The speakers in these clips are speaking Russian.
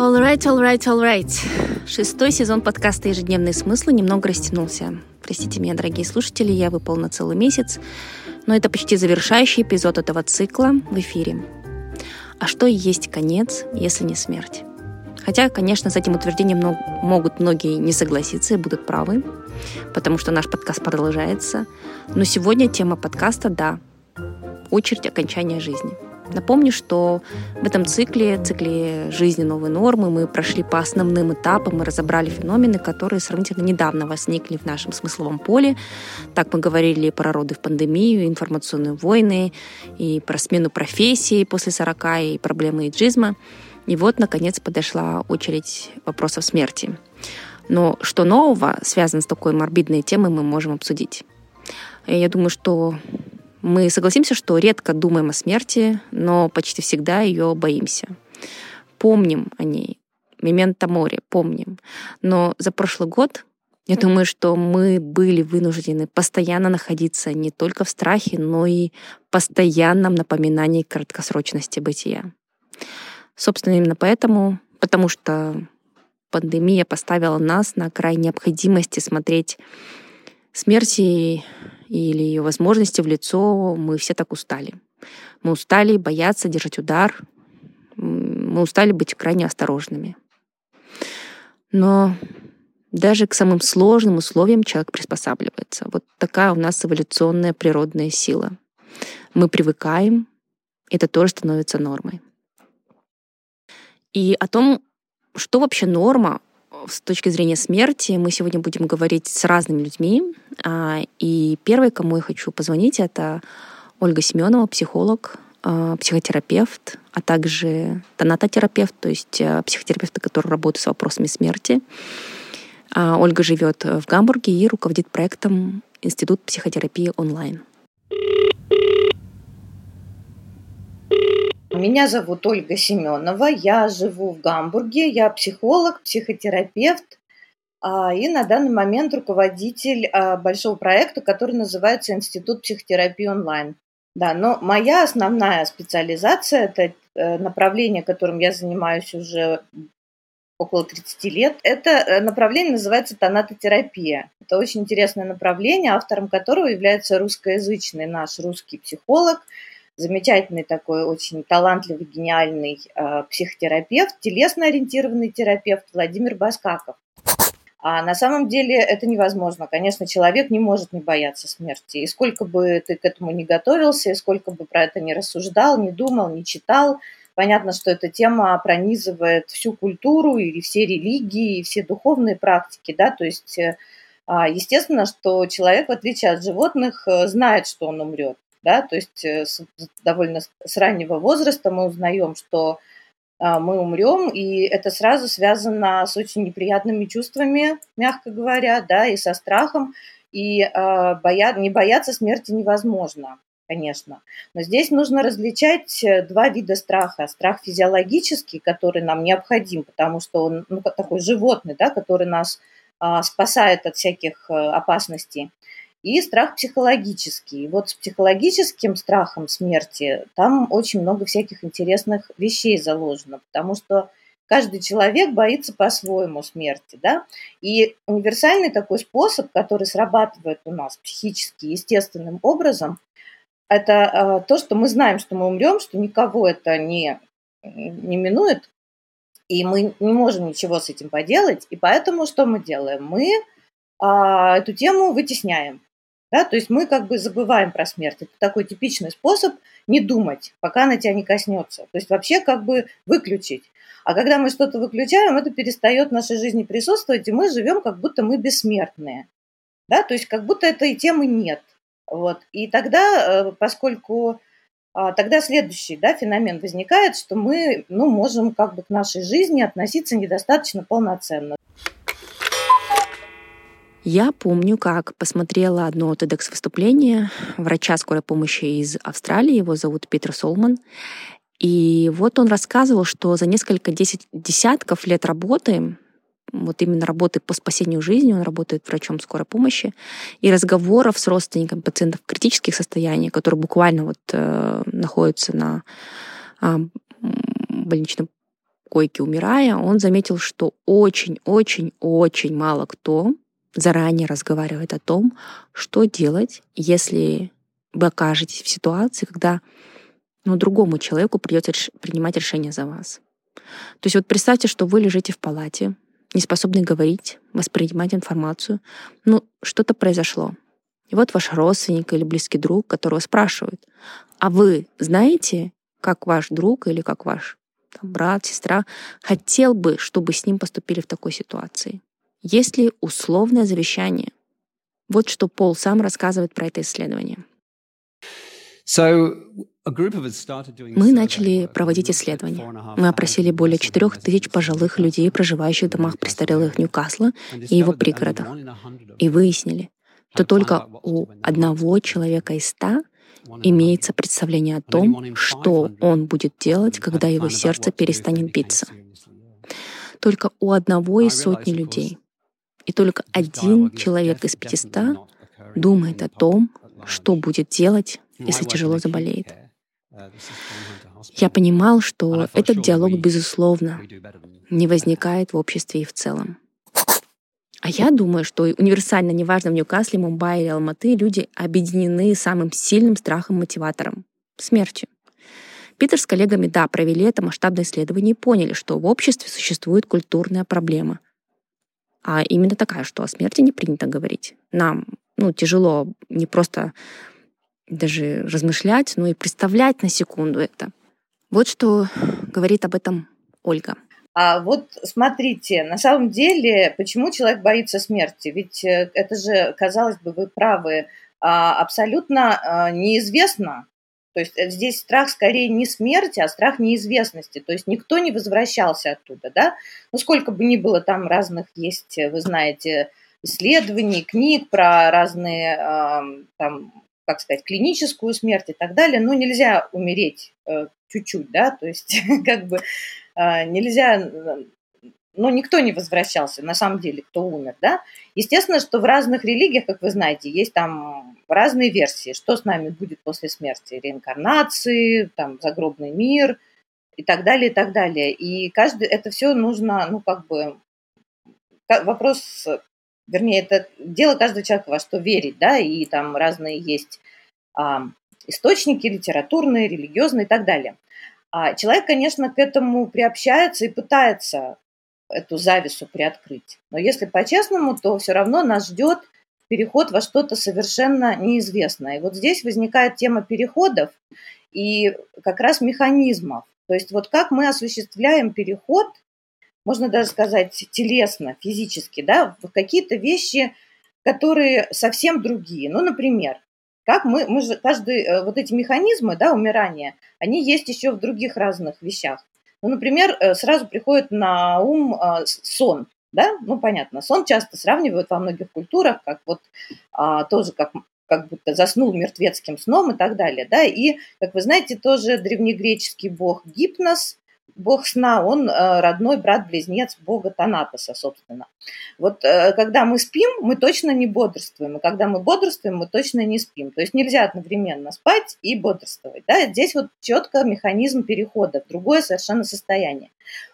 All right, all right, all right. Шестой сезон подкаста «Ежедневные смыслы» немного растянулся. Простите меня, дорогие слушатели, я выпал на целый месяц, но это почти завершающий эпизод этого цикла в эфире. А что есть конец, если не смерть? Хотя, конечно, с этим утверждением могут многие не согласиться и будут правы, потому что наш подкаст продолжается. Но сегодня тема подкаста, да, очередь окончания жизни – Напомню, что в этом цикле, цикле жизни новой нормы, мы прошли по основным этапам и разобрали феномены, которые сравнительно недавно возникли в нашем смысловом поле. Так мы говорили про роды в пандемию, информационные войны, и про смену профессии после 40, и проблемы иджизма. И вот, наконец, подошла очередь вопросов смерти. Но что нового связано с такой морбидной темой, мы можем обсудить. Я думаю, что мы согласимся, что редко думаем о смерти, но почти всегда ее боимся. Помним о ней. Мементо море, помним. Но за прошлый год я думаю, что мы были вынуждены постоянно находиться не только в страхе, но и постоянном напоминании краткосрочности бытия. Собственно, именно поэтому, потому что пандемия поставила нас на край необходимости смотреть смерти или ее возможности в лицо, мы все так устали. Мы устали бояться держать удар, мы устали быть крайне осторожными. Но даже к самым сложным условиям человек приспосабливается. Вот такая у нас эволюционная природная сила. Мы привыкаем, это тоже становится нормой. И о том, что вообще норма, с точки зрения смерти мы сегодня будем говорить с разными людьми. А, и первой, кому я хочу позвонить, это Ольга Семенова, психолог, а, психотерапевт, а также тонатотерапевт, то есть а, психотерапевт, который работает с вопросами смерти. Ольга живет в Гамбурге и руководит проектом Институт психотерапии онлайн. Меня зовут Ольга Семенова, я живу в Гамбурге, я психолог, психотерапевт а, и на данный момент руководитель а, большого проекта, который называется Институт психотерапии онлайн. Да, но моя основная специализация – это э, направление, которым я занимаюсь уже около 30 лет. Это э, направление называется тонатотерапия. Это очень интересное направление, автором которого является русскоязычный наш русский психолог – замечательный такой, очень талантливый, гениальный э, психотерапевт, телесно-ориентированный терапевт Владимир Баскаков. А на самом деле это невозможно. Конечно, человек не может не бояться смерти. И сколько бы ты к этому не готовился, и сколько бы про это не рассуждал, не думал, не читал, понятно, что эта тема пронизывает всю культуру и все религии, и все духовные практики, да, то есть э, а, естественно, что человек, в отличие от животных, э, знает, что он умрет да, то есть э, с, довольно с раннего возраста мы узнаем, что а, мы умрем, и это сразу связано с очень неприятными чувствами, мягко говоря, да, и со страхом, и э, боя... не бояться смерти невозможно, конечно. Но здесь нужно различать э, два вида страха. Страх физиологический, который нам необходим, потому что он ну, такой животный, да, который нас э, спасает от всяких э, опасностей и страх психологический. И вот с психологическим страхом смерти там очень много всяких интересных вещей заложено, потому что каждый человек боится по-своему смерти, да, и универсальный такой способ, который срабатывает у нас психически естественным образом, это э, то, что мы знаем, что мы умрем, что никого это не, не минует, и мы не можем ничего с этим поделать, и поэтому что мы делаем? Мы а, эту тему вытесняем. Да? То есть мы как бы забываем про смерть. Это такой типичный способ не думать, пока она тебя не коснется. То есть вообще как бы выключить. А когда мы что-то выключаем, это перестает в нашей жизни присутствовать, и мы живем как будто мы бессмертные. Да? То есть как будто этой темы нет. Вот. И тогда, э, поскольку а, тогда следующий да, феномен возникает, что мы ну, можем как бы к нашей жизни относиться недостаточно полноценно. Я помню, как посмотрела одно TEDx-выступление врача скорой помощи из Австралии, его зовут Питер Солман, и вот он рассказывал, что за несколько десять, десятков лет работы, вот именно работы по спасению жизни, он работает врачом скорой помощи, и разговоров с родственниками пациентов в критических состояниях, которые буквально вот э, находятся на э, больничном койке умирая, он заметил, что очень-очень-очень мало кто заранее разговаривает о том, что делать, если вы окажетесь в ситуации, когда ну, другому человеку придется принимать решение за вас. То есть вот представьте, что вы лежите в палате, не способны говорить, воспринимать информацию. Ну, что-то произошло. И вот ваш родственник или близкий друг, которого спрашивают, а вы знаете, как ваш друг или как ваш там, брат, сестра хотел бы, чтобы с ним поступили в такой ситуации? Есть ли условное завещание? Вот что Пол сам рассказывает про это исследование. Мы начали проводить исследования. Мы опросили более четырех тысяч пожилых людей, проживающих в домах престарелых Ньюкасла и его пригородах, и выяснили, что только у одного человека из ста имеется представление о том, что он будет делать, когда его сердце перестанет биться. Только у одного из сотни людей. И только один человек из пятиста думает о том, что будет делать, если тяжело заболеет. Я понимал, что этот диалог, безусловно, не возникает в обществе и в целом. А я думаю, что универсально, неважно в Ньюкасле, Мумбаи или Алматы, люди объединены самым сильным страхом-мотиватором — смертью. Питер с коллегами, да, провели это масштабное исследование и поняли, что в обществе существует культурная проблема. А именно такая, что о смерти не принято говорить. Нам ну, тяжело не просто даже размышлять, но и представлять на секунду это. Вот что говорит об этом Ольга. А вот смотрите, на самом деле, почему человек боится смерти? Ведь э, это же, казалось бы, вы правы, а, абсолютно а, неизвестно. То есть э, здесь страх скорее не смерти, а страх неизвестности. То есть никто не возвращался оттуда, да? Ну, сколько бы ни было там разных есть, вы знаете, исследований, книг про разные там как сказать, клиническую смерть и так далее, но нельзя умереть э, чуть-чуть, да, то есть как бы э, нельзя, но никто не возвращался, на самом деле, кто умер, да. Естественно, что в разных религиях, как вы знаете, есть там разные версии, что с нами будет после смерти, реинкарнации, там, загробный мир и так далее, и так далее. И каждый, это все нужно, ну, как бы, вопрос вернее, это дело каждого человека, во что верить, да, и там разные есть а, источники литературные, религиозные и так далее. А человек, конечно, к этому приобщается и пытается эту завису приоткрыть. Но если по-честному, то все равно нас ждет переход во что-то совершенно неизвестное. И вот здесь возникает тема переходов и как раз механизмов. То есть вот как мы осуществляем переход можно даже сказать телесно, физически, да, в какие-то вещи, которые совсем другие. Ну, например, как мы, мы же, каждый, э, вот эти механизмы, да, умирания, они есть еще в других разных вещах. Ну, например, э, сразу приходит на ум э, сон, да, ну, понятно, сон часто сравнивают во многих культурах, как вот а, тоже как как будто заснул мертвецким сном и так далее, да, и, как вы знаете, тоже древнегреческий бог Гипнос, бог сна, он э, родной брат-близнец бога Танатоса, собственно. Вот э, когда мы спим, мы точно не бодрствуем, и когда мы бодрствуем, мы точно не спим. То есть нельзя одновременно спать и бодрствовать. Да? Здесь вот четко механизм перехода в другое совершенно состояние.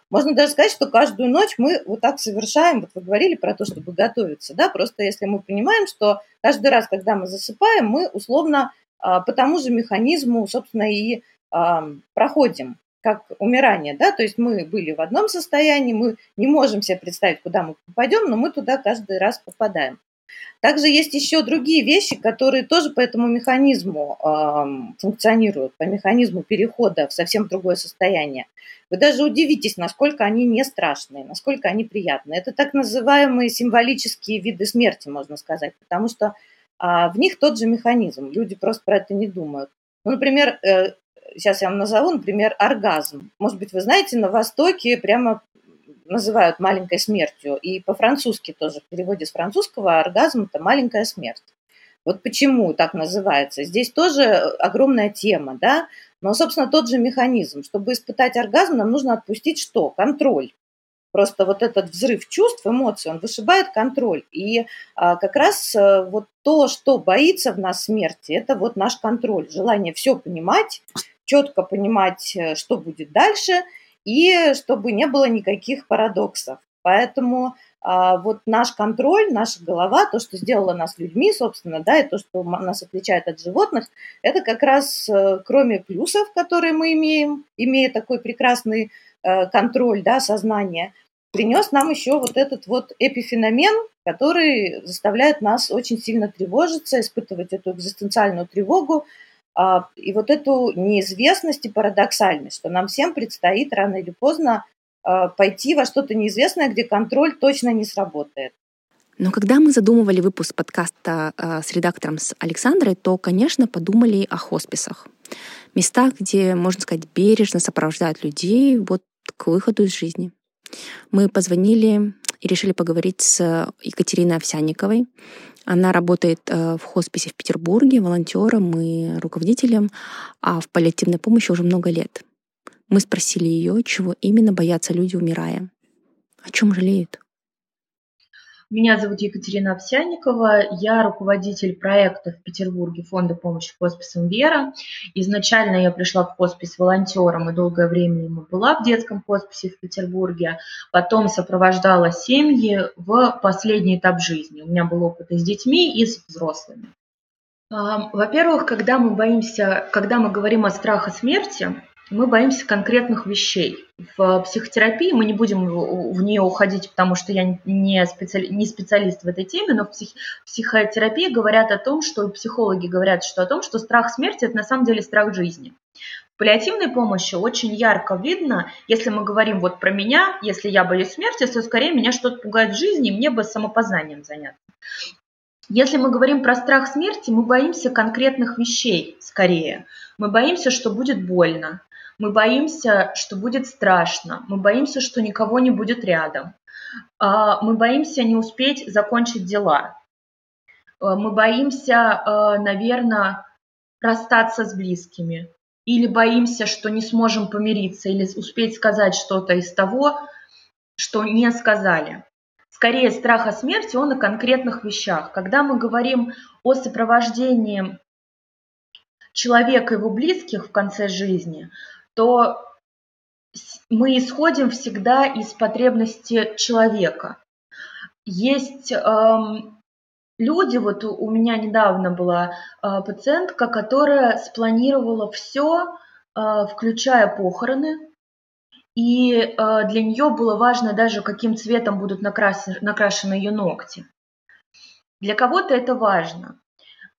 Можно даже сказать, что каждую ночь мы вот так совершаем, вот вы говорили про то, чтобы готовиться, да, просто если мы понимаем, что каждый раз, когда мы засыпаем, мы условно а, по тому же механизму, собственно, и проходим как умирание, да, то есть мы были в одном состоянии, мы не можем себе представить, куда мы попадем, но мы туда каждый раз попадаем. Также есть еще другие вещи, которые тоже по этому механизму э, функционируют, по механизму перехода в совсем другое состояние. Вы даже удивитесь, насколько они не страшные, насколько они приятные. Это так называемые символические виды смерти, можно сказать, потому что э, в них тот же механизм. Люди просто про это не думают. Ну, например, э, сейчас я вам назову, например, оргазм. Может быть, вы знаете, на Востоке прямо называют маленькой смертью. И по-французски тоже, в переводе с французского, оргазм – это маленькая смерть. Вот почему так называется. Здесь тоже огромная тема, да, но, собственно, тот же механизм. Чтобы испытать оргазм, нам нужно отпустить что? Контроль. Просто вот этот взрыв чувств, эмоций, он вышибает контроль. И а, как раз а, вот то, что боится в нас смерти, это вот наш контроль, желание все понимать, четко понимать, э, что будет дальше. и чтобы не было никаких парадоксов. Поэтому а, вот наш контроль, наша голова, то, что сделало нас людьми, собственно, да, и то, что нас отличает от животных, это как раз э, кроме плюсов, которые мы имеем, имея такой прекрасный э, контроль, да, сознания, принес нам еще вот этот вот эпифеномен, который заставляет нас очень сильно тревожиться, испытывать эту экзистенциальную тревогу, и вот эту неизвестность и парадоксальность, что нам всем предстоит рано или поздно а, пойти во что-то неизвестное, где контроль точно не сработает. Но когда мы задумывали выпуск подкаста а, с редактором с Александрой, то, конечно, подумали о хосписах. Местах, где, можно сказать, бережно сопровождают людей вот к выходу из жизни. Мы позвонили и решили поговорить с Екатериной Овсянниковой. Она работает э, в хосписе в Петербурге волонтером и руководителем, а в паллиативной помощи уже много лет. Мы спросили ее, чего именно боятся люди, умирая. О чем жалеют? Меня зовут Екатерина Овсянникова, я руководитель проекта в Петербурге Фонда помощи хосписам «Вера». Изначально я пришла в хоспис волонтером и долгое время ему была в детском хосписе в Петербурге. Потом сопровождала семьи в последний этап жизни. У меня был опыт и с детьми, и с взрослыми. Во-первых, когда мы боимся, когда мы говорим о страхе смерти, мы боимся конкретных вещей. В психотерапии мы не будем в нее уходить, потому что я не, специали, не специалист в этой теме, но в псих, психотерапии говорят о том, что психологи говорят что о том, что страх смерти – это на самом деле страх жизни. В паллиативной помощи очень ярко видно, если мы говорим вот про меня, если я боюсь смерти, то скорее меня что-то пугает в жизни, и мне бы самопознанием заняться. Если мы говорим про страх смерти, мы боимся конкретных вещей скорее. Мы боимся, что будет больно. Мы боимся, что будет страшно, мы боимся, что никого не будет рядом, а, мы боимся не успеть закончить дела, а, мы боимся, а, наверное, расстаться с близкими, или боимся, что не сможем помириться, или успеть сказать что-то из того, что не сказали. Скорее, страх о смерти, он о конкретных вещах. Когда мы говорим о сопровождении человека и его близких в конце жизни, то мы исходим всегда из потребности человека. Есть эм, люди, вот у меня недавно была э, пациентка, которая спланировала все, э, включая похороны, и э, для нее было важно даже, каким цветом будут накрасены, накрашены ее ногти. Для кого-то это важно.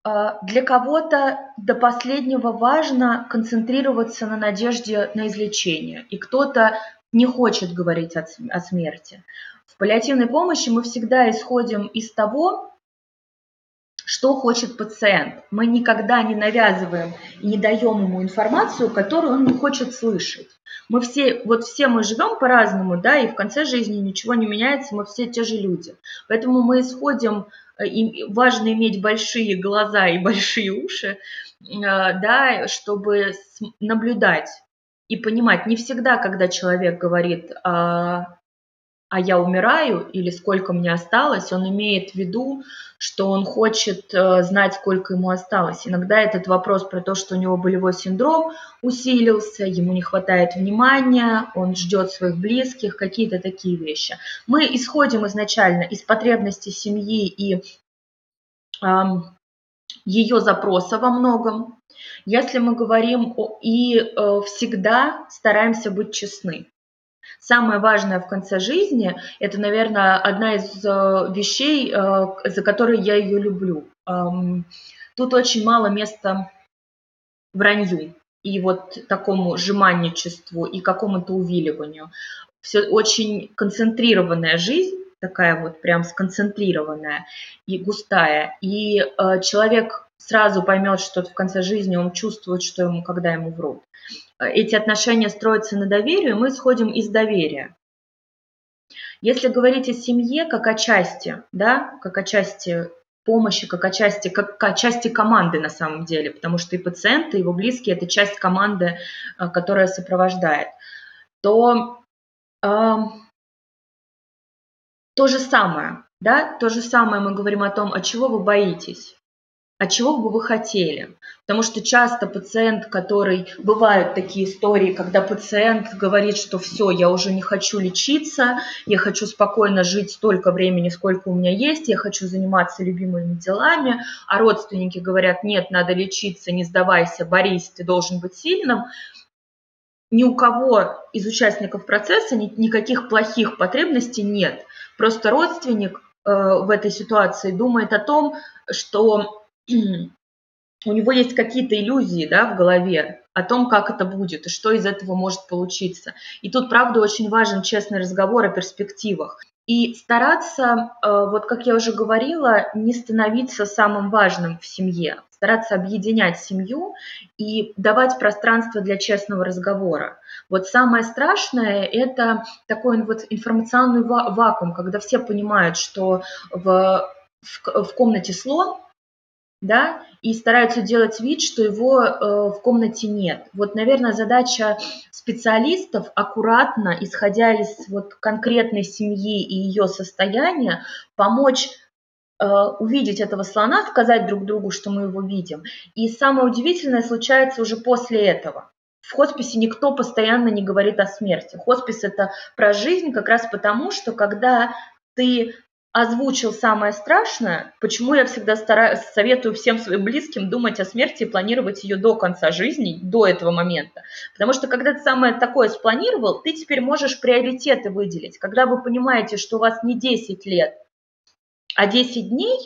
А, для кого-то до последнего важно концентрироваться на надежде на излечение, и кто-то не хочет говорить о смерти. В паллиативной помощи мы всегда исходим из того, что хочет пациент. Мы никогда не навязываем и не даем ему информацию, которую он не хочет слышать. Мы все, вот все мы живем по-разному, да, и в конце жизни ничего не меняется, мы все те же люди. Поэтому мы исходим и важно иметь большие глаза и большие уши, э, да, чтобы наблюдать и понимать. Не всегда, когда человек говорит, а, а я умираю или сколько мне осталось, он имеет в виду, что он хочет э, знать, сколько ему осталось. Иногда этот вопрос про то, что у него болевой синдром усилился, ему не хватает внимания, он ждет своих близких, какие-то такие вещи. Мы исходим изначально из потребностей семьи и ее запроса во многом. Если мы говорим о, и э, всегда стараемся быть честны. Самое важное в конце жизни – это, наверное, одна из э, вещей, э, за которые я ее люблю. Тут очень мало места вранью и вот такому жеманничеству и какому-то увиливанию. Все очень концентрированная жизнь, такая вот прям сконцентрированная и густая. И э, человек сразу поймет, что в конце жизни он чувствует, что ему, когда ему врут эти отношения строятся на доверии, мы исходим из доверия. Если говорить о семье как о части, да, как о части помощи, как о части, как о части команды на самом деле, потому что и пациенты, и его близкие – это часть команды, э, которая сопровождает, то э, то же самое, да, то же самое мы говорим о том, от чего вы боитесь. А чего бы вы хотели? Потому что часто пациент, который... Бывают такие истории, когда пациент говорит, что все, я уже не хочу лечиться, я хочу спокойно жить столько времени, сколько у меня есть, я хочу заниматься любимыми делами, а родственники говорят, нет, надо лечиться, не сдавайся, борись, ты должен быть сильным. Ни у кого из участников процесса никаких плохих потребностей нет. Просто родственник э, в этой ситуации думает о том, что у него есть какие-то иллюзии да, в голове о том, как это будет и что из этого может получиться. И тут, правда, очень важен честный разговор о перспективах. И стараться, э, вот как я уже говорила, не становиться самым важным в семье, стараться объединять семью и давать пространство для честного разговора. Вот самое страшное – это такой вот информационный вакуум, когда все понимают, что в, в, в комнате слон, да, и стараются делать вид, что его э, в комнате нет. Вот, наверное, задача специалистов аккуратно, исходя из вот конкретной семьи и ее состояния, помочь э, увидеть этого слона, сказать друг другу, что мы его видим. И самое удивительное случается уже после этого. В хосписе никто постоянно не говорит о смерти. Хоспис это про жизнь как раз потому, что когда ты озвучил самое страшное, почему я всегда стараюсь, советую всем своим близким думать о смерти и планировать ее до конца жизни, до этого момента. Потому что когда ты самое такое спланировал, ты теперь можешь приоритеты выделить. Когда вы понимаете, что у вас не 10 лет, а 10 дней,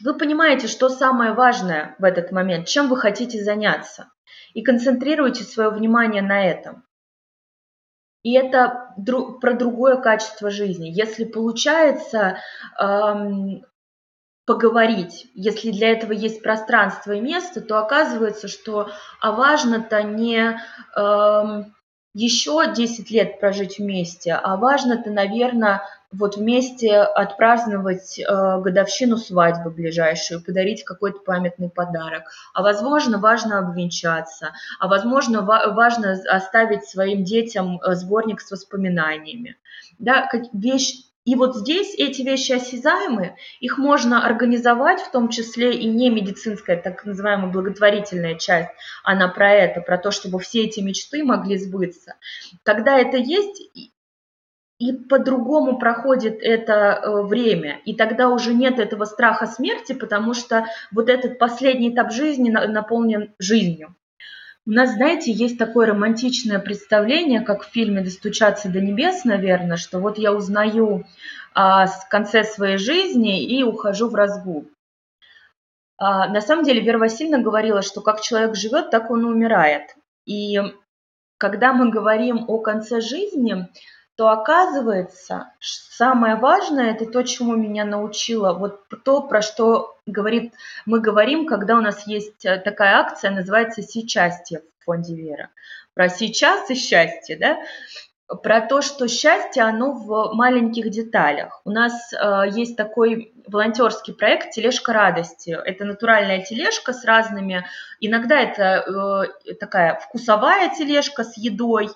вы понимаете, что самое важное в этот момент, чем вы хотите заняться. И концентрируйте свое внимание на этом. И это дру, про другое качество жизни. Если получается эм, поговорить, если для этого есть пространство и место, то оказывается, что а важно-то не эм, еще 10 лет прожить вместе, а важно-то, наверное, вот вместе отпраздновать э, годовщину свадьбы ближайшую, подарить какой-то памятный подарок. А возможно, важно обвенчаться, а возможно, ва- важно оставить своим детям э, сборник с воспоминаниями. Да, как вещь и вот здесь эти вещи осязаемые, их можно организовать, в том числе и не медицинская, так называемая благотворительная часть, она про это, про то, чтобы все эти мечты могли сбыться. Когда это есть, и по-другому проходит это э, время, и тогда уже нет этого страха смерти, потому что вот этот последний этап жизни наполнен жизнью. У нас, знаете, есть такое романтичное представление, как в фильме «Достучаться до небес», наверное, что вот я узнаю а, в конце своей жизни и ухожу в разгул. А, на самом деле Вера Васильевна говорила, что как человек живет, так он и умирает. И когда мы говорим о конце жизни, то оказывается, самое важное – это то, чему меня научила, вот то, про что говорит, мы говорим, когда у нас есть э, такая акция, называется «Сичастье» в фонде Вера. Про сейчас и счастье, да? Про то, что счастье, оно в маленьких деталях. У нас э, есть такой волонтерский проект «Тележка радости». Это натуральная тележка с разными, иногда это э, такая вкусовая тележка с едой,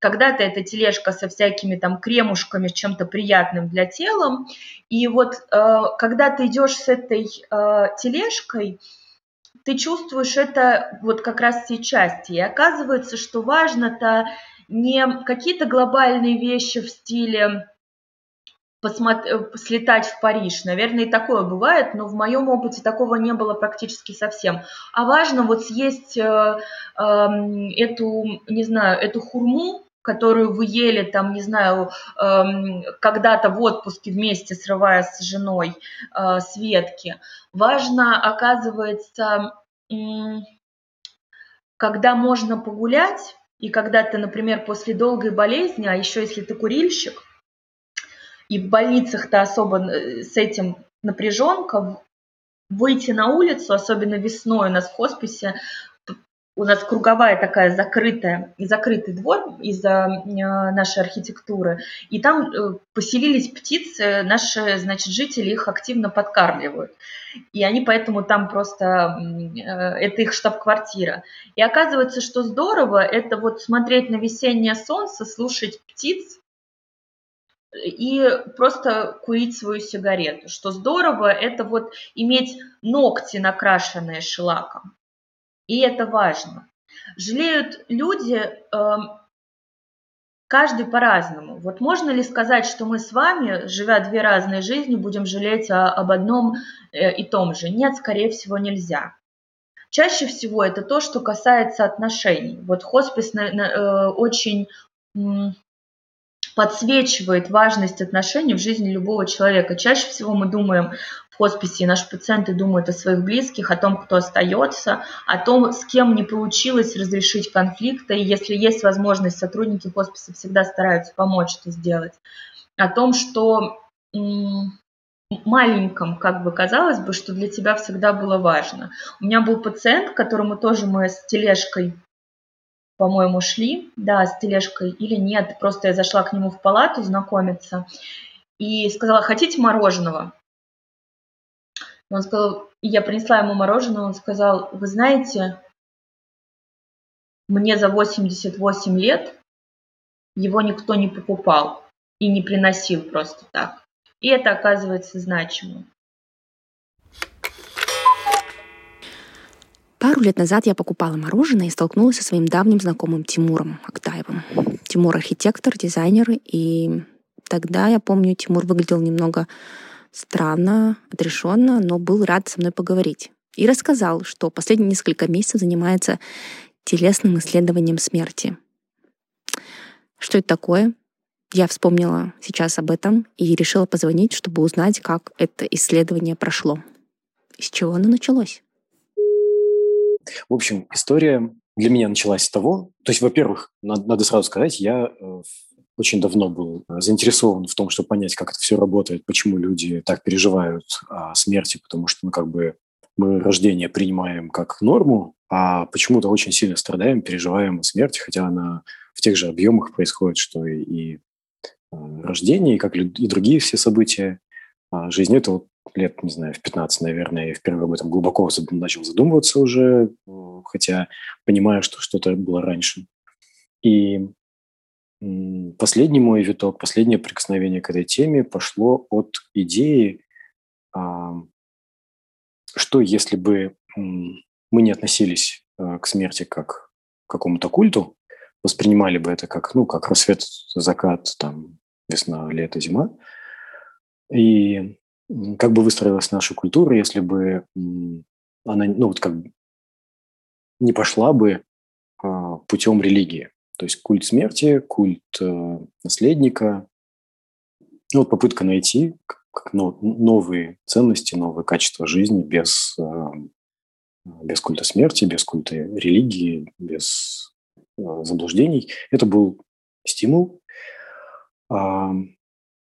когда-то это тележка со всякими там кремушками, чем-то приятным для тела. И вот э, когда ты идешь с этой э, тележкой, ты чувствуешь это вот как раз сейчас. И оказывается, что важно-то не какие-то глобальные вещи в стиле посмотри, слетать в Париж. Наверное, и такое бывает, но в моем опыте такого не было практически совсем. А важно вот съесть э, э, эту, не знаю, эту хурму, которую вы ели, там, не знаю, эм, когда-то в отпуске вместе, срывая с женой э, с. Важно, оказывается, когда можно погулять, и когда ты, например, после долгой болезни, а еще если ты курильщик, и в больницах-то особо э, с этим напряженка, выйти на улицу, особенно весной у нас в хосписе, у нас круговая такая закрытая, закрытый двор из-за э, нашей архитектуры, и там э, поселились птицы, наши, значит, жители их активно подкармливают. И они поэтому там просто, э, это их штаб-квартира. И оказывается, что здорово, это вот смотреть на весеннее солнце, слушать птиц, и просто курить свою сигарету. Что здорово, это вот иметь ногти, накрашенные шлаком. И это важно. Жалеют люди э, каждый по-разному. Вот можно ли сказать, что мы с вами, живя две разные жизни, будем жалеть об одном э, и том же? Нет, скорее всего, нельзя. Чаще всего это то, что касается отношений. Вот хоспис э, очень подсвечивает важность отношений в жизни любого человека. Чаще всего мы думаем хосписе, и наши пациенты думают о своих близких, о том, кто остается, о том, с кем не получилось разрешить конфликты. И если есть возможность, сотрудники хосписа всегда стараются помочь это сделать. О том, что маленьком, как бы казалось бы, что для тебя всегда было важно. У меня был пациент, которому тоже мы с тележкой по-моему, шли, да, с тележкой или нет. Просто я зашла к нему в палату знакомиться и сказала, хотите мороженого? Он сказал, я принесла ему мороженое, он сказал, вы знаете, мне за 88 лет его никто не покупал и не приносил просто так. И это оказывается значимо. Пару лет назад я покупала мороженое и столкнулась со своим давним знакомым Тимуром Актаевым. Тимур архитектор, дизайнер, и тогда, я помню, Тимур выглядел немного странно, отрешенно, но был рад со мной поговорить. И рассказал, что последние несколько месяцев занимается телесным исследованием смерти. Что это такое? Я вспомнила сейчас об этом и решила позвонить, чтобы узнать, как это исследование прошло. Из чего оно началось? В общем, история для меня началась с того, то есть, во-первых, надо, надо сразу сказать, я э, очень давно был э, заинтересован в том, чтобы понять, как это все работает, почему люди так переживают о смерти, потому что, ну, как бы мы рождение принимаем как норму, а почему-то очень сильно страдаем, переживаем о смерти, хотя она в тех же объемах происходит, что и, и э, рождение, и как и другие все события а жизни. Это вот лет, не знаю, в 15, наверное, я впервые об этом глубоко начал задумываться уже, хотя понимаю, что что-то было раньше. И последний мой виток, последнее прикосновение к этой теме пошло от идеи, что если бы мы не относились а, к смерти как к какому-то культу, воспринимали бы это как, ну, как рассвет, закат, там, весна, лето, зима, и как бы выстроилась наша культура, если бы она, ну вот как не пошла бы а, путем религии. То есть культ смерти, культ э, наследника. Ну, вот попытка найти как новые ценности, новые качества жизни без, э, без культа смерти, без культа религии, без э, заблуждений. Это был стимул. Но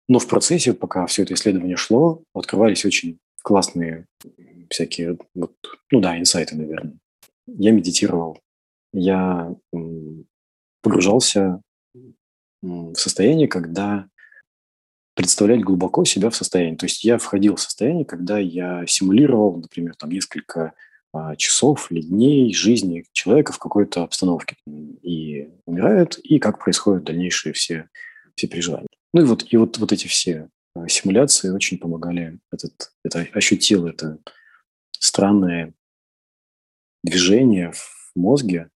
в процессе, пока все это исследование шло, открывались очень классные всякие, вот, ну да, инсайты, наверное. Я медитировал, я погружался в состояние, когда представлять глубоко себя в состоянии. То есть я входил в состояние, когда я симулировал, например, там несколько а, часов или дней жизни человека в какой-то обстановке. И умирает, и как происходят дальнейшие все, все переживания. Ну и вот, и вот, вот эти все а, симуляции очень помогали. Этот, это ощутил это странное движение в мозге,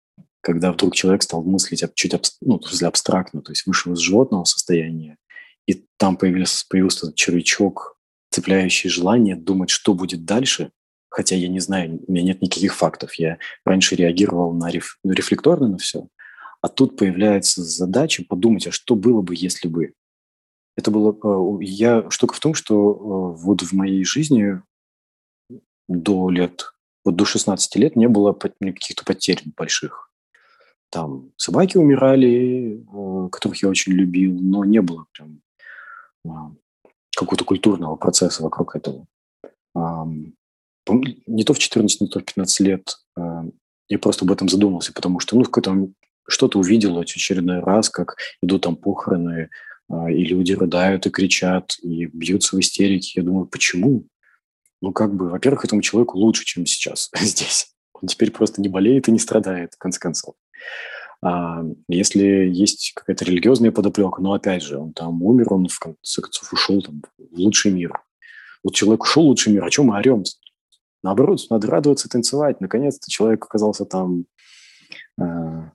когда вдруг человек стал мыслить чуть ну, абстрактно, то есть вышел из животного состояния, и там появился, появился червячок, цепляющий желание думать, что будет дальше, хотя я не знаю, у меня нет никаких фактов. Я раньше реагировал на реф, ну, рефлекторно на все, а тут появляется задача подумать, а что было бы, если бы это было... Э, я, штука в том, что э, вот в моей жизни до лет, вот до 16 лет не было каких-то потерь больших. Там собаки умирали, э, которых я очень любил, но не было прям какого-то культурного процесса вокруг этого. Не то в 14, не то в 15 лет я просто об этом задумался, потому что, ну, в какой-то что-то увидел очередной раз, как идут там похороны, а, и люди рыдают и кричат, и бьются в истерике. Я думаю, почему? Ну, как бы, во-первых, этому человеку лучше, чем сейчас здесь. Он теперь просто не болеет и не страдает, в конце концов. А если есть какая-то религиозная подоплека, но опять же, он там умер, он в конце концов ушел там, в лучший мир. Вот человек ушел в лучший мир, о чем мы орем? Наоборот, надо радоваться, танцевать. Наконец-то человек оказался там, э,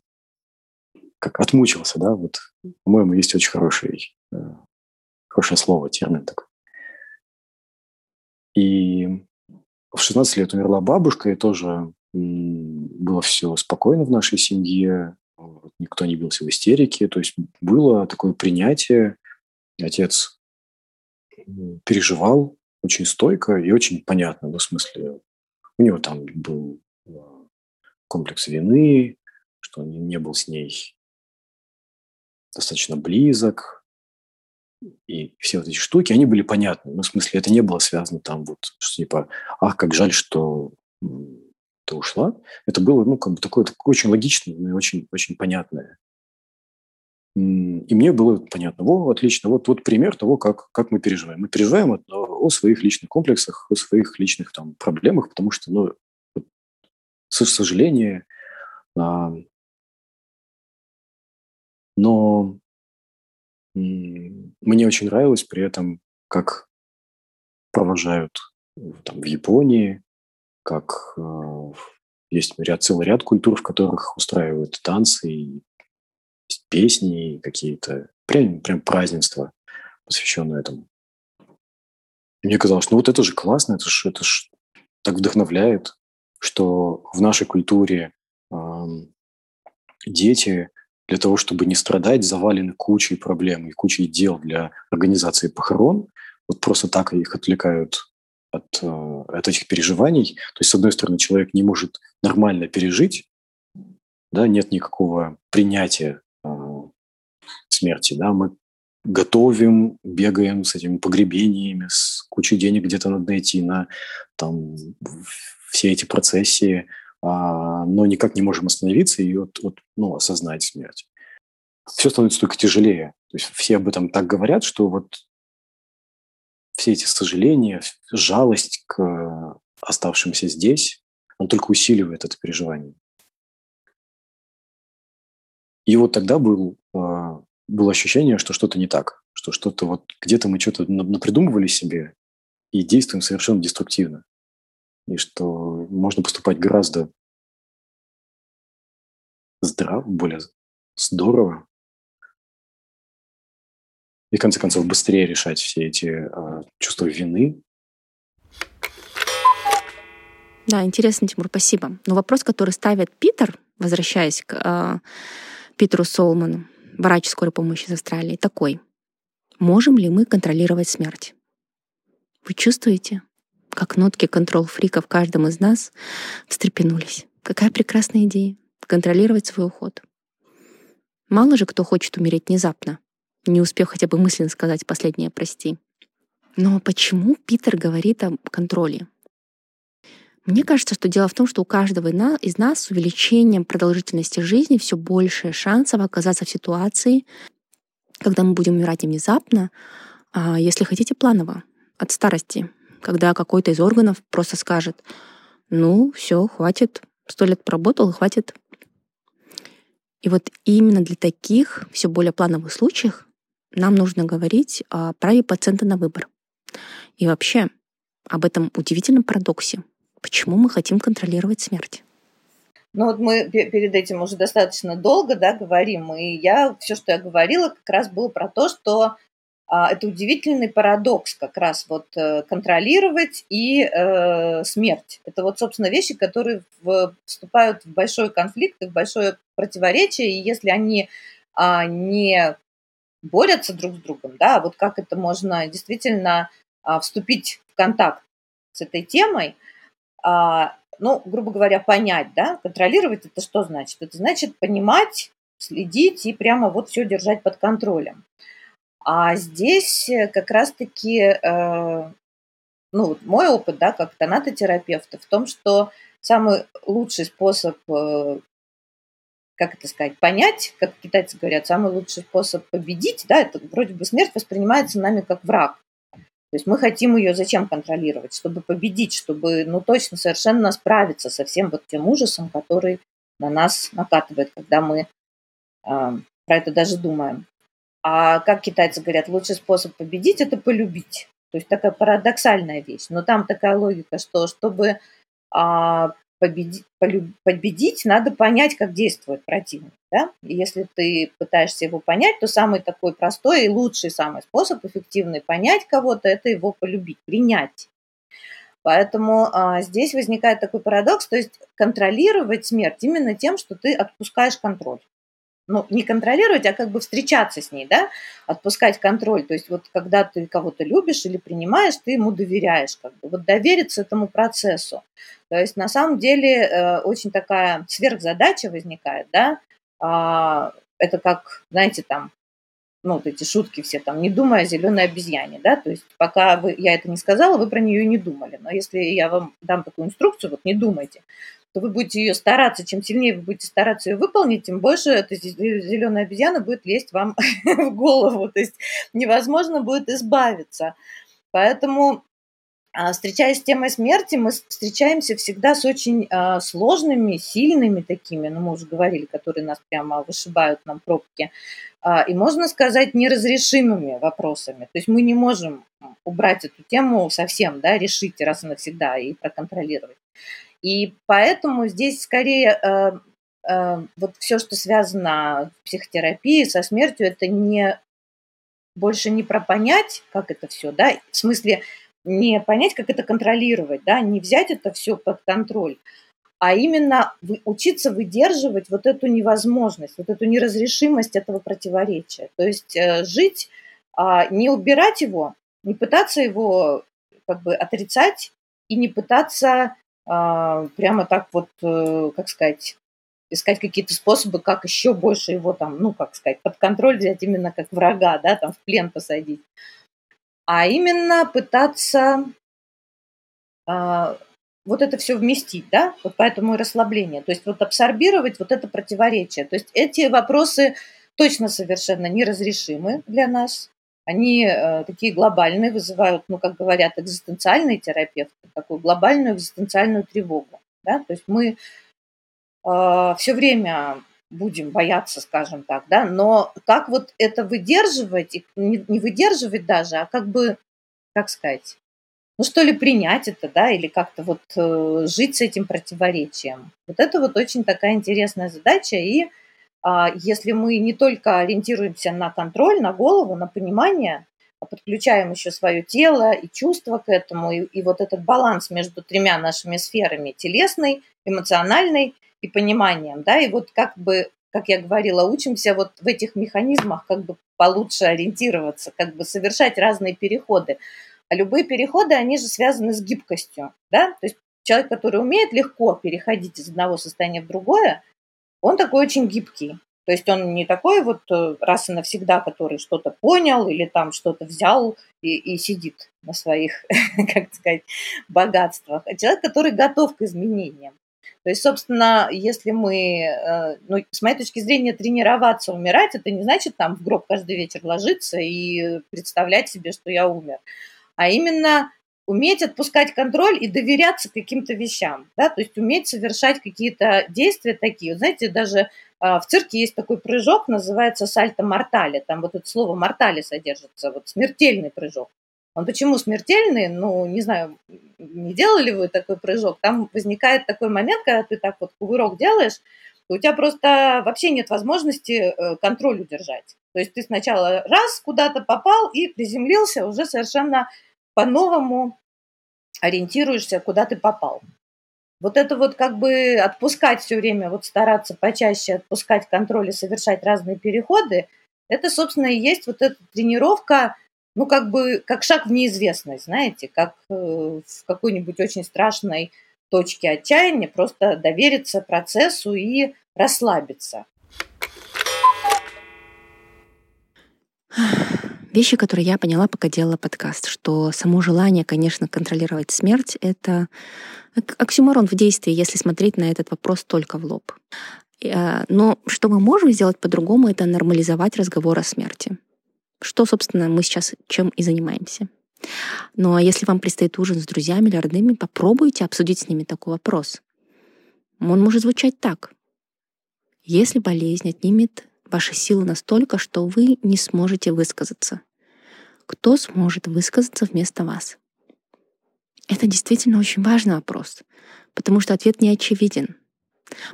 как отмучился, да, вот, по-моему, есть очень хороший, э, хорошее слово, термин такой. И в 16 лет умерла бабушка, и тоже было все спокойно в нашей семье, никто не бился в истерике, то есть было такое принятие, отец переживал очень стойко и очень понятно, ну, в смысле, у него там был а, комплекс вины, что он не был с ней достаточно близок, и все вот эти штуки, они были понятны. Ну, в смысле, это не было связано там вот, что типа, ах, как жаль, что ты ушла. Это было, ну, как бы такое, такое очень логичное и очень, очень понятное. И мне было понятно, во, отлично, вот, вот пример того, как, как мы переживаем. Мы переживаем о, о своих личных комплексах, о своих личных там проблемах, потому что, ну, к сожалению, а, но мне очень нравилось при этом, как провожают там, в Японии, как э, есть ряд, целый ряд культур, в которых устраивают танцы, и песни, и какие-то прям, прям празднества, посвященные этому. И мне казалось, ну вот это же классно, это же это ж так вдохновляет, что в нашей культуре э, дети для того, чтобы не страдать, завалены кучей проблем и кучей дел для организации похорон. Вот просто так их отвлекают от, э, от этих переживаний. То есть, с одной стороны, человек не может нормально пережить, да, нет никакого принятия э, смерти, да, мы готовим, бегаем с этими погребениями, с кучей денег где-то надо найти на там все эти процессии, а, но никак не можем остановиться и вот, вот, ну, осознать смерть. Все становится только тяжелее. То есть все об этом так говорят, что вот все эти сожаления, жалость к оставшимся здесь, он только усиливает это переживание. И вот тогда был, а, было ощущение, что что-то не так, что что-то вот где-то мы что-то напридумывали себе и действуем совершенно деструктивно и что можно поступать гораздо здраво, более здорово, и, в конце концов, быстрее решать все эти э, чувства вины. Да, интересно, Тимур, спасибо. Но вопрос, который ставит Питер, возвращаясь к э, Питеру Солману, врач скорой помощи из Австралии, такой. Можем ли мы контролировать смерть? Вы чувствуете? как нотки контрол-фрика в каждом из нас встрепенулись. Какая прекрасная идея — контролировать свой уход. Мало же кто хочет умереть внезапно, не успев хотя бы мысленно сказать последнее «прости». Но почему Питер говорит о контроле? Мне кажется, что дело в том, что у каждого из нас с увеличением продолжительности жизни все больше шансов оказаться в ситуации, когда мы будем умирать не внезапно, а, если хотите, планово, от старости, когда какой-то из органов просто скажет, ну, все, хватит, сто лет поработал, хватит. И вот именно для таких все более плановых случаев нам нужно говорить о праве пациента на выбор. И вообще об этом удивительном парадоксе. Почему мы хотим контролировать смерть? Ну вот мы перед этим уже достаточно долго да, говорим, и я все, что я говорила, как раз было про то, что а, это удивительный парадокс как раз вот э, контролировать и э, смерть. Это вот, собственно, вещи, которые в, вступают в большой конфликт, в большое противоречие, и если они а, не борются друг с другом, да, вот как это можно действительно а, вступить в контакт с этой темой, а, ну, грубо говоря, понять, да, контролировать это что значит? Это значит понимать, следить и прямо вот все держать под контролем. А здесь э, как раз-таки, э, ну, мой опыт, да, как тонатотерапевта, в том, что самый лучший способ, э, как это сказать, понять, как китайцы говорят, самый лучший способ победить, да, это вроде бы смерть воспринимается нами как враг. То есть мы хотим ее зачем контролировать? Чтобы победить, чтобы, ну, точно совершенно справиться со всем вот тем ужасом, который на нас накатывает, когда мы про это даже думаем. А как китайцы говорят, лучший способ победить – это полюбить. То есть такая парадоксальная вещь. Но там такая логика, что чтобы а, победить, победить, надо понять, как действует противник. Да? И если ты пытаешься его понять, то самый такой простой и лучший самый способ эффективный понять кого-то – это его полюбить, принять. Поэтому а, здесь возникает такой парадокс, то есть контролировать смерть именно тем, что ты отпускаешь контроль ну, не контролировать, а как бы встречаться с ней, да, отпускать контроль. То есть вот когда ты кого-то любишь или принимаешь, ты ему доверяешь, как бы, вот довериться этому процессу. То есть на самом деле э, очень такая сверхзадача возникает, да, а, это как, знаете, там, ну, вот эти шутки все там, не думая о зеленой обезьяне, да, то есть пока вы, я это не сказала, вы про нее не думали, но если я вам дам такую инструкцию, вот не думайте, то вы будете ее стараться, чем сильнее вы будете стараться ее выполнить, тем больше эта зеленая обезьяна будет лезть вам в голову. То есть невозможно будет избавиться. Поэтому а, встречаясь с темой смерти, мы встречаемся всегда с очень а, сложными, сильными такими, ну, мы уже говорили, которые нас прямо вышибают нам пробки, а, и, можно сказать, неразрешимыми вопросами. То есть мы не можем убрать эту тему совсем, да, решить раз и навсегда и проконтролировать. И поэтому здесь скорее э, э, вот все, что связано в психотерапии со смертью, это не больше не про понять, как это все, да, в смысле не понять, как это контролировать, да, не взять это все под контроль, а именно учиться выдерживать вот эту невозможность, вот эту неразрешимость этого противоречия. То есть э, жить, а не убирать его, не пытаться его как бы отрицать и не пытаться прямо так вот, э, как сказать, искать какие-то способы, как еще больше его там, ну, как сказать, под контроль взять именно как врага, да, там в плен посадить. А именно пытаться а, вот это все вместить, да, вот поэтому и расслабление. То есть вот абсорбировать вот это противоречие. То есть эти вопросы точно совершенно неразрешимы для нас. Они э, такие глобальные, вызывают, ну, как говорят экзистенциальные терапевты, такую глобальную экзистенциальную тревогу. Да? То есть мы э, все время будем бояться, скажем так, да, но как вот это выдерживать, и не, выдерживать даже, а как бы, как сказать, ну что ли принять это, да, или как-то вот э, жить с этим противоречием. Вот это вот очень такая интересная задача, и если мы не только ориентируемся на контроль, на голову, на понимание, а подключаем еще свое тело и чувства к этому, и, и вот этот баланс между тремя нашими сферами, телесной, эмоциональной и пониманием, да, и вот как бы, как я говорила, учимся вот в этих механизмах как бы получше ориентироваться, как бы совершать разные переходы. А любые переходы, они же связаны с гибкостью, да, то есть человек, который умеет легко переходить из одного состояния в другое, он такой очень гибкий. То есть он не такой вот э, раз и навсегда, который что-то понял или там что-то взял и, и сидит на своих, как сказать, богатствах, а человек, который готов к изменениям. То есть, собственно, если мы, э, ну, с моей точки зрения, тренироваться, умирать, это не значит там в гроб каждый вечер ложиться и представлять себе, что я умер, а именно уметь отпускать контроль и доверяться каким-то вещам, да, то есть уметь совершать какие-то действия такие. Знаете, даже а, в цирке есть такой прыжок, называется сальто мортале, там вот это слово мортале содержится, вот смертельный прыжок. Он почему смертельный? Ну, не знаю, не делали вы такой прыжок. Там возникает такой момент, когда ты так вот кувырок делаешь, у тебя просто вообще нет возможности э, контроль удержать. То есть ты сначала раз куда-то попал и приземлился уже совершенно по-новому ориентируешься, куда ты попал. Вот это вот как бы отпускать все время, вот стараться почаще отпускать контроль и совершать разные переходы, это, собственно, и есть вот эта тренировка, ну, как бы, как шаг в неизвестность, знаете, как э, в какой-нибудь очень страшной точке отчаяния, просто довериться процессу и расслабиться. Вещи, которые я поняла, пока делала подкаст, что само желание, конечно, контролировать смерть — это оксюморон в действии, если смотреть на этот вопрос только в лоб. А, но что мы можем сделать по-другому, это нормализовать разговор о смерти. Что, собственно, мы сейчас чем и занимаемся. Ну а если вам предстоит ужин с друзьями или родными, попробуйте обсудить с ними такой вопрос. Он может звучать так. Если болезнь отнимет ваши силы настолько, что вы не сможете высказаться. Кто сможет высказаться вместо вас? Это действительно очень важный вопрос, потому что ответ не очевиден.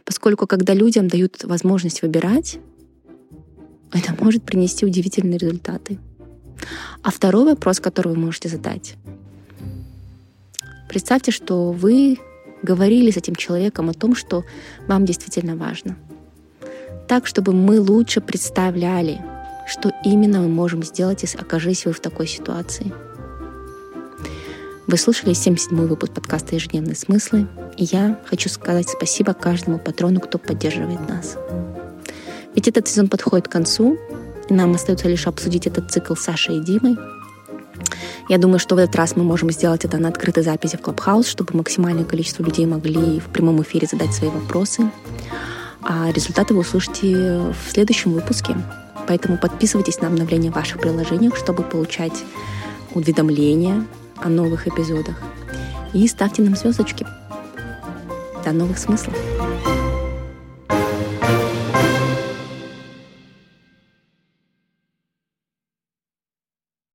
Поскольку когда людям дают возможность выбирать, это может принести удивительные результаты. А второй вопрос, который вы можете задать. Представьте, что вы говорили с этим человеком о том, что вам действительно важно. Так, чтобы мы лучше представляли, что именно мы можем сделать, если окажись вы в такой ситуации. Вы слушали 77-й выпуск подкаста «Ежедневные смыслы», и я хочу сказать спасибо каждому патрону, кто поддерживает нас. Ведь этот сезон подходит к концу, и нам остается лишь обсудить этот цикл с Сашей и Димой. Я думаю, что в этот раз мы можем сделать это на открытой записи в Clubhouse, чтобы максимальное количество людей могли в прямом эфире задать свои вопросы. А результаты вы услышите в следующем выпуске. Поэтому подписывайтесь на обновления в ваших приложениях, чтобы получать уведомления о новых эпизодах. И ставьте нам звездочки. До новых смыслов!